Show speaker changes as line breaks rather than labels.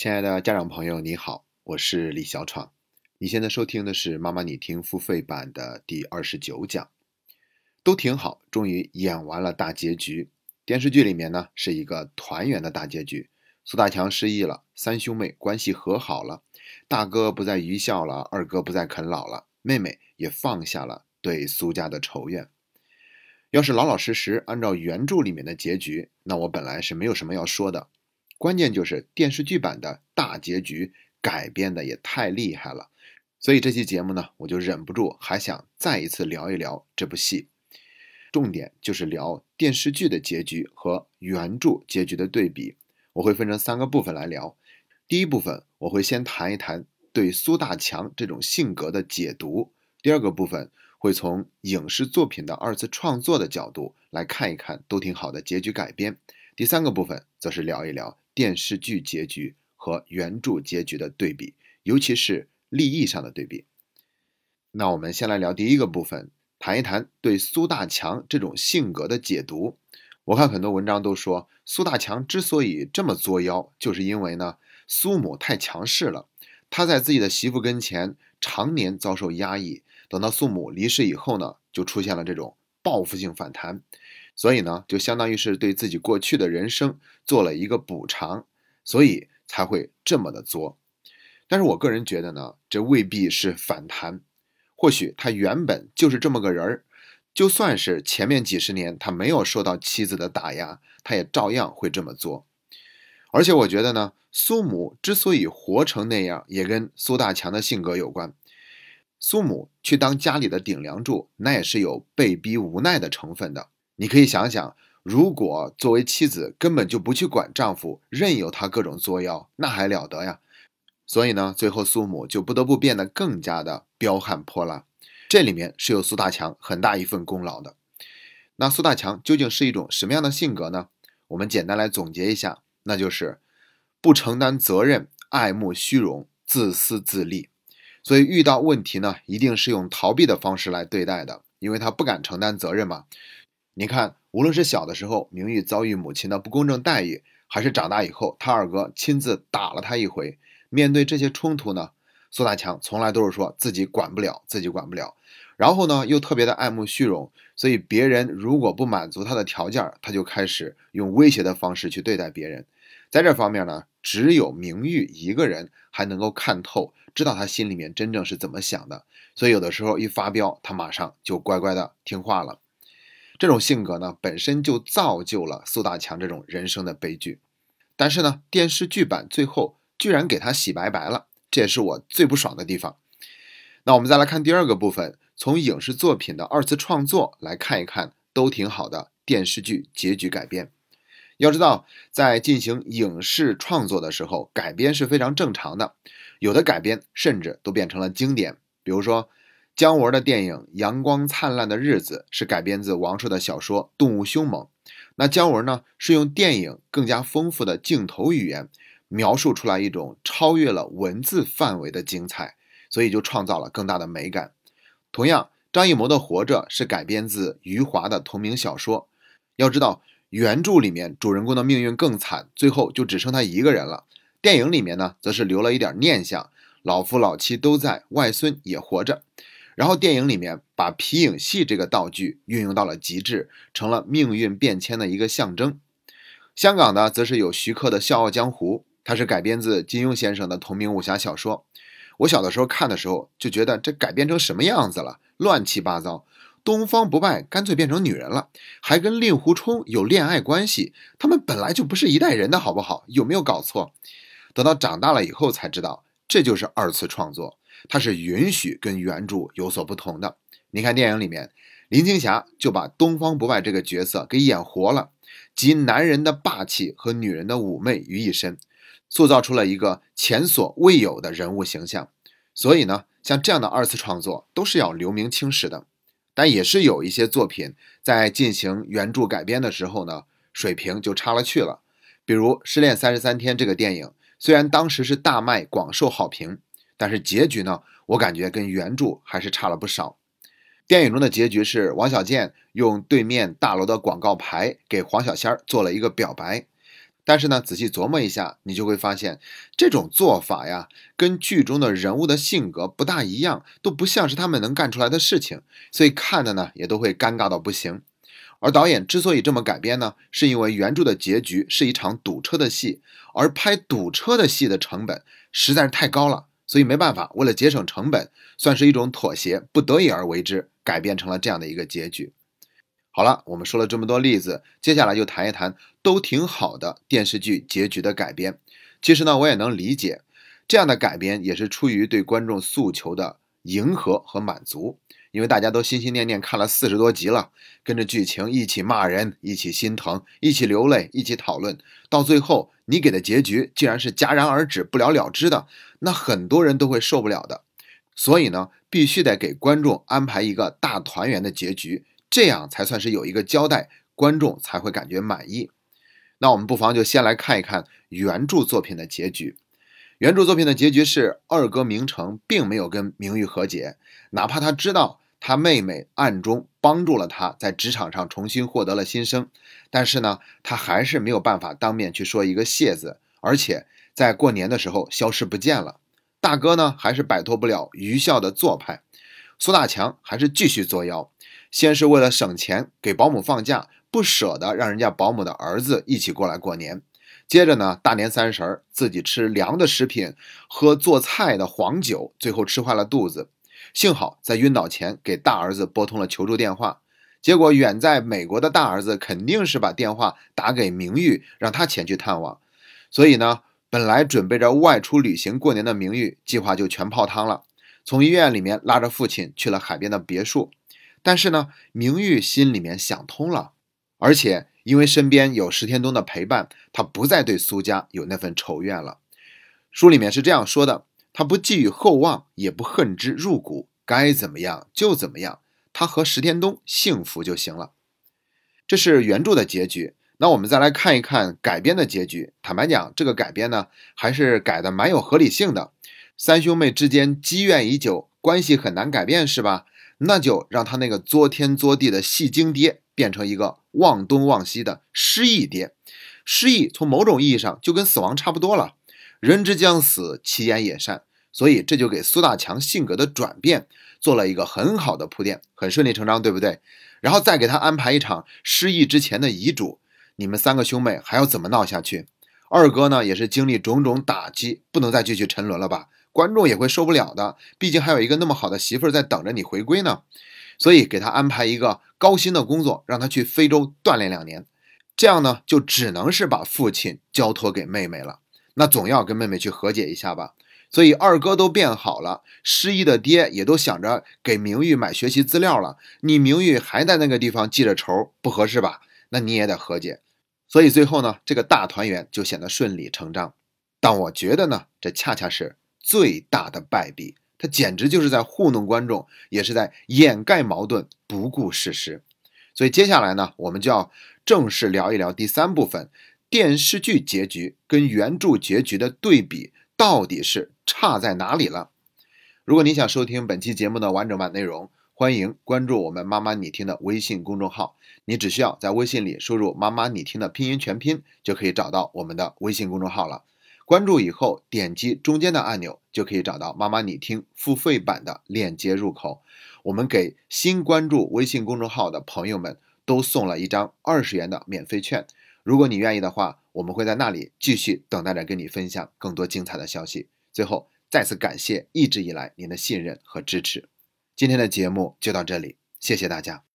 亲爱的家长朋友，你好，我是李小闯。你现在收听的是妈妈你听付费版的第二十九讲，都挺好，终于演完了大结局。电视剧里面呢是一个团圆的大结局，苏大强失忆了，三兄妹关系和好了，大哥不再愚孝了，二哥不再啃老了，妹妹也放下了对苏家的仇怨。要是老老实实按照原著里面的结局，那我本来是没有什么要说的。关键就是电视剧版的大结局改编的也太厉害了，所以这期节目呢，我就忍不住还想再一次聊一聊这部戏。重点就是聊电视剧的结局和原著结局的对比。我会分成三个部分来聊。第一部分我会先谈一谈对苏大强这种性格的解读。第二个部分会从影视作品的二次创作的角度来看一看都挺好的结局改编。第三个部分则是聊一聊。电视剧结局和原著结局的对比，尤其是利益上的对比。那我们先来聊第一个部分，谈一谈对苏大强这种性格的解读。我看很多文章都说，苏大强之所以这么作妖，就是因为呢，苏母太强势了。他在自己的媳妇跟前常年遭受压抑，等到苏母离世以后呢，就出现了这种报复性反弹。所以呢，就相当于是对自己过去的人生做了一个补偿，所以才会这么的作。但是我个人觉得呢，这未必是反弹，或许他原本就是这么个人儿。就算是前面几十年他没有受到妻子的打压，他也照样会这么做。而且我觉得呢，苏母之所以活成那样，也跟苏大强的性格有关。苏母去当家里的顶梁柱，那也是有被逼无奈的成分的。你可以想想，如果作为妻子根本就不去管丈夫，任由他各种作妖，那还了得呀？所以呢，最后苏母就不得不变得更加的彪悍泼辣。这里面是有苏大强很大一份功劳的。那苏大强究竟是一种什么样的性格呢？我们简单来总结一下，那就是不承担责任、爱慕虚荣、自私自利。所以遇到问题呢，一定是用逃避的方式来对待的，因为他不敢承担责任嘛。你看，无论是小的时候明玉遭遇母亲的不公正待遇，还是长大以后他二哥亲自打了他一回，面对这些冲突呢，苏大强从来都是说自己管不了，自己管不了。然后呢，又特别的爱慕虚荣，所以别人如果不满足他的条件，他就开始用威胁的方式去对待别人。在这方面呢，只有明玉一个人还能够看透，知道他心里面真正是怎么想的。所以有的时候一发飙，他马上就乖乖的听话了。这种性格呢，本身就造就了苏大强这种人生的悲剧。但是呢，电视剧版最后居然给他洗白白了，这也是我最不爽的地方。那我们再来看第二个部分，从影视作品的二次创作来看一看，都挺好的电视剧结局改编。要知道，在进行影视创作的时候，改编是非常正常的，有的改编甚至都变成了经典，比如说。姜文的电影《阳光灿烂的日子》是改编自王朔的小说《动物凶猛》，那姜文呢是用电影更加丰富的镜头语言，描述出来一种超越了文字范围的精彩，所以就创造了更大的美感。同样，张艺谋的《活着》是改编自余华的同名小说，要知道原著里面主人公的命运更惨，最后就只剩他一个人了。电影里面呢，则是留了一点念想，老夫老妻都在，外孙也活着。然后电影里面把皮影戏这个道具运用到了极致，成了命运变迁的一个象征。香港呢则是有徐克的《笑傲江湖》，它是改编自金庸先生的同名武侠小说。我小的时候看的时候就觉得这改编成什么样子了，乱七八糟。东方不败干脆变成女人了，还跟令狐冲有恋爱关系，他们本来就不是一代人的好不好？有没有搞错？等到长大了以后才知道，这就是二次创作。他是允许跟原著有所不同的。你看电影里面，林青霞就把东方不败这个角色给演活了，集男人的霸气和女人的妩媚于一身，塑造出了一个前所未有的人物形象。所以呢，像这样的二次创作都是要留名青史的。但也是有一些作品在进行原著改编的时候呢，水平就差了去了。比如《失恋三十三天》这个电影，虽然当时是大卖，广受好评。但是结局呢？我感觉跟原著还是差了不少。电影中的结局是王小贱用对面大楼的广告牌给黄小仙儿做了一个表白，但是呢，仔细琢磨一下，你就会发现这种做法呀，跟剧中的人物的性格不大一样，都不像是他们能干出来的事情，所以看的呢也都会尴尬到不行。而导演之所以这么改编呢，是因为原著的结局是一场堵车的戏，而拍堵车的戏的成本实在是太高了，所以没办法，为了节省成本，算是一种妥协，不得已而为之，改变成了这样的一个结局。好了，我们说了这么多例子，接下来就谈一谈都挺好的电视剧结局的改编。其实呢，我也能理解，这样的改编也是出于对观众诉求的迎合和满足。因为大家都心心念念看了四十多集了，跟着剧情一起骂人，一起心疼，一起流泪，一起讨论，到最后你给的结局竟然是戛然而止、不了了之的，那很多人都会受不了的。所以呢，必须得给观众安排一个大团圆的结局。这样才算是有一个交代，观众才会感觉满意。那我们不妨就先来看一看原著作品的结局。原著作品的结局是二哥明成并没有跟明玉和解，哪怕他知道他妹妹暗中帮助了他在职场上重新获得了新生，但是呢，他还是没有办法当面去说一个谢字，而且在过年的时候消失不见了。大哥呢，还是摆脱不了愚孝的做派，苏大强还是继续作妖。先是为了省钱给保姆放假，不舍得让人家保姆的儿子一起过来过年。接着呢，大年三十儿自己吃凉的食品，喝做菜的黄酒，最后吃坏了肚子。幸好在晕倒前给大儿子拨通了求助电话，结果远在美国的大儿子肯定是把电话打给明玉，让他前去探望。所以呢，本来准备着外出旅行过年的明玉，计划就全泡汤了。从医院里面拉着父亲去了海边的别墅。但是呢，明玉心里面想通了，而且因为身边有石天东的陪伴，他不再对苏家有那份仇怨了。书里面是这样说的：他不寄予厚望，也不恨之入骨，该怎么样就怎么样，他和石天东幸福就行了。这是原著的结局。那我们再来看一看改编的结局。坦白讲，这个改编呢，还是改的蛮有合理性的。三兄妹之间积怨已久，关系很难改变，是吧？那就让他那个作天作地的戏精爹变成一个忘东忘西的失忆爹。失忆从某种意义上就跟死亡差不多了。人之将死，其言也善。所以这就给苏大强性格的转变做了一个很好的铺垫，很顺理成章，对不对？然后再给他安排一场失忆之前的遗嘱。你们三个兄妹还要怎么闹下去？二哥呢，也是经历种种打击，不能再继续沉沦了吧？观众也会受不了的，毕竟还有一个那么好的媳妇儿在等着你回归呢，所以给他安排一个高薪的工作，让他去非洲锻炼两年，这样呢就只能是把父亲交托给妹妹了。那总要跟妹妹去和解一下吧。所以二哥都变好了，失忆的爹也都想着给明玉买学习资料了，你明玉还在那个地方记着仇，不合适吧？那你也得和解。所以最后呢，这个大团圆就显得顺理成章。但我觉得呢，这恰恰是。最大的败笔，他简直就是在糊弄观众，也是在掩盖矛盾，不顾事实。所以接下来呢，我们就要正式聊一聊第三部分：电视剧结局跟原著结局的对比到底是差在哪里了？如果你想收听本期节目的完整版内容，欢迎关注我们“妈妈你听”的微信公众号。你只需要在微信里输入“妈妈你听”的拼音全拼，就可以找到我们的微信公众号了。关注以后，点击中间的按钮，就可以找到“妈妈你听”付费版的链接入口。我们给新关注微信公众号的朋友们都送了一张二十元的免费券。如果你愿意的话，我们会在那里继续等待着跟你分享更多精彩的消息。最后，再次感谢一直以来您的信任和支持。今天的节目就到这里，谢谢大家。